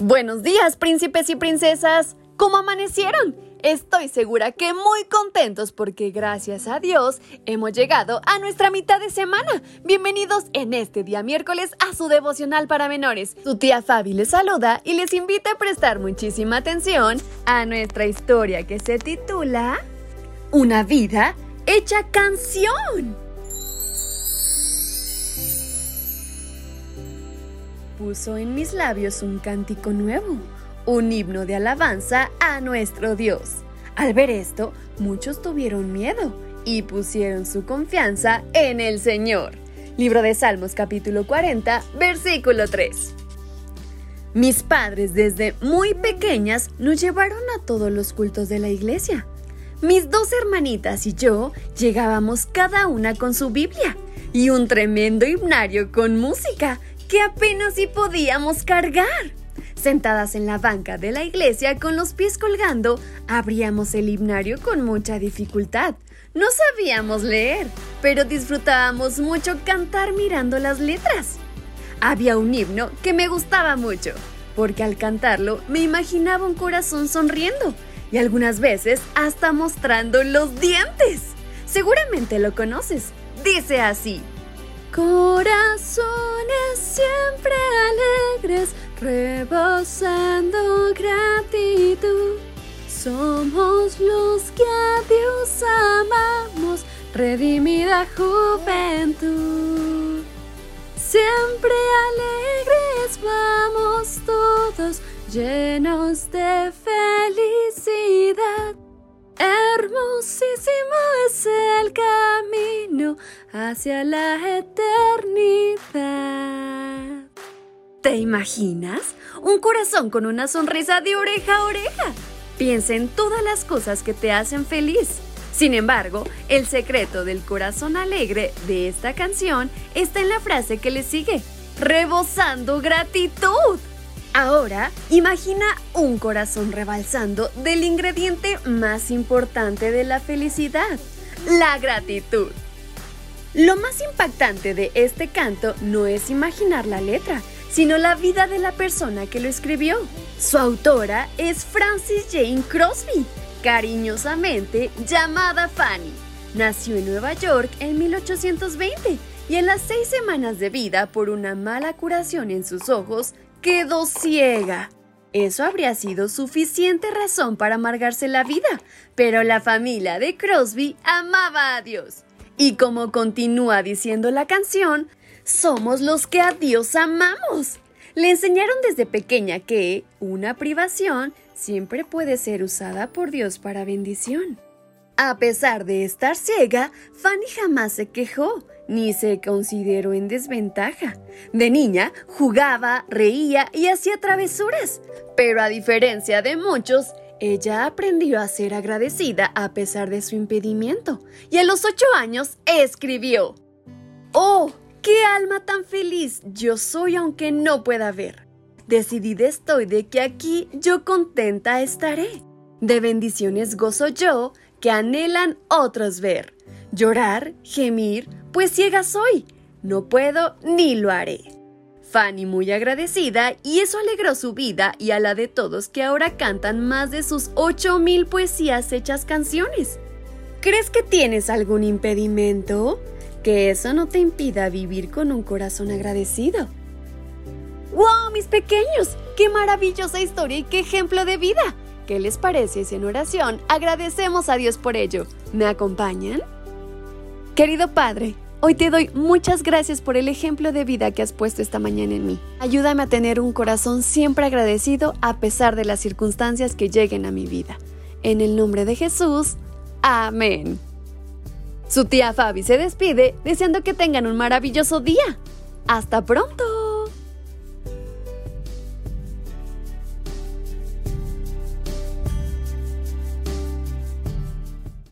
Buenos días, príncipes y princesas. ¿Cómo amanecieron? Estoy segura que muy contentos porque gracias a Dios hemos llegado a nuestra mitad de semana. Bienvenidos en este día miércoles a su devocional para menores. Su tía Fabi les saluda y les invita a prestar muchísima atención a nuestra historia que se titula Una vida hecha canción. Puso en mis labios un cántico nuevo, un himno de alabanza a nuestro Dios. Al ver esto, muchos tuvieron miedo y pusieron su confianza en el Señor. Libro de Salmos capítulo 40, versículo 3. Mis padres desde muy pequeñas nos llevaron a todos los cultos de la iglesia. Mis dos hermanitas y yo llegábamos cada una con su Biblia y un tremendo himnario con música que apenas si podíamos cargar. Sentadas en la banca de la iglesia con los pies colgando, abríamos el himnario con mucha dificultad. No sabíamos leer, pero disfrutábamos mucho cantar mirando las letras. Había un himno que me gustaba mucho, porque al cantarlo me imaginaba un corazón sonriendo y algunas veces hasta mostrando los dientes. Seguramente lo conoces. Dice así. Corazones siempre alegres, rebosando gratitud. Somos los que a Dios amamos, redimida juventud. Siempre alegres vamos todos, llenos de felicidad. Hacia la eternidad. ¿Te imaginas? Un corazón con una sonrisa de oreja a oreja. Piensa en todas las cosas que te hacen feliz. Sin embargo, el secreto del corazón alegre de esta canción está en la frase que le sigue, rebosando gratitud. Ahora, imagina un corazón rebalsando del ingrediente más importante de la felicidad, la gratitud. Lo más impactante de este canto no es imaginar la letra, sino la vida de la persona que lo escribió. Su autora es Francis Jane Crosby, cariñosamente llamada Fanny. Nació en Nueva York en 1820 y en las seis semanas de vida por una mala curación en sus ojos quedó ciega. Eso habría sido suficiente razón para amargarse la vida, pero la familia de Crosby amaba a Dios. Y como continúa diciendo la canción, somos los que a Dios amamos. Le enseñaron desde pequeña que una privación siempre puede ser usada por Dios para bendición. A pesar de estar ciega, Fanny jamás se quejó ni se consideró en desventaja. De niña jugaba, reía y hacía travesuras, pero a diferencia de muchos, ella aprendió a ser agradecida a pesar de su impedimento y a los ocho años escribió, ¡Oh, qué alma tan feliz yo soy aunque no pueda ver! Decidida estoy de que aquí yo contenta estaré. De bendiciones gozo yo que anhelan otros ver. Llorar, gemir, pues ciega soy. No puedo ni lo haré. Fanny muy agradecida y eso alegró su vida y a la de todos que ahora cantan más de sus mil poesías hechas canciones. ¿Crees que tienes algún impedimento? Que eso no te impida vivir con un corazón agradecido. ¡Wow, mis pequeños! ¡Qué maravillosa historia y qué ejemplo de vida! ¿Qué les parece si en oración agradecemos a Dios por ello? ¿Me acompañan? Querido Padre, hoy te doy muchas gracias por el ejemplo de vida que has puesto esta mañana en mí. Ayúdame a tener un corazón siempre agradecido a pesar de las circunstancias que lleguen a mi vida. En el nombre de Jesús, amén. Su tía Fabi se despide deseando que tengan un maravilloso día. ¡Hasta pronto!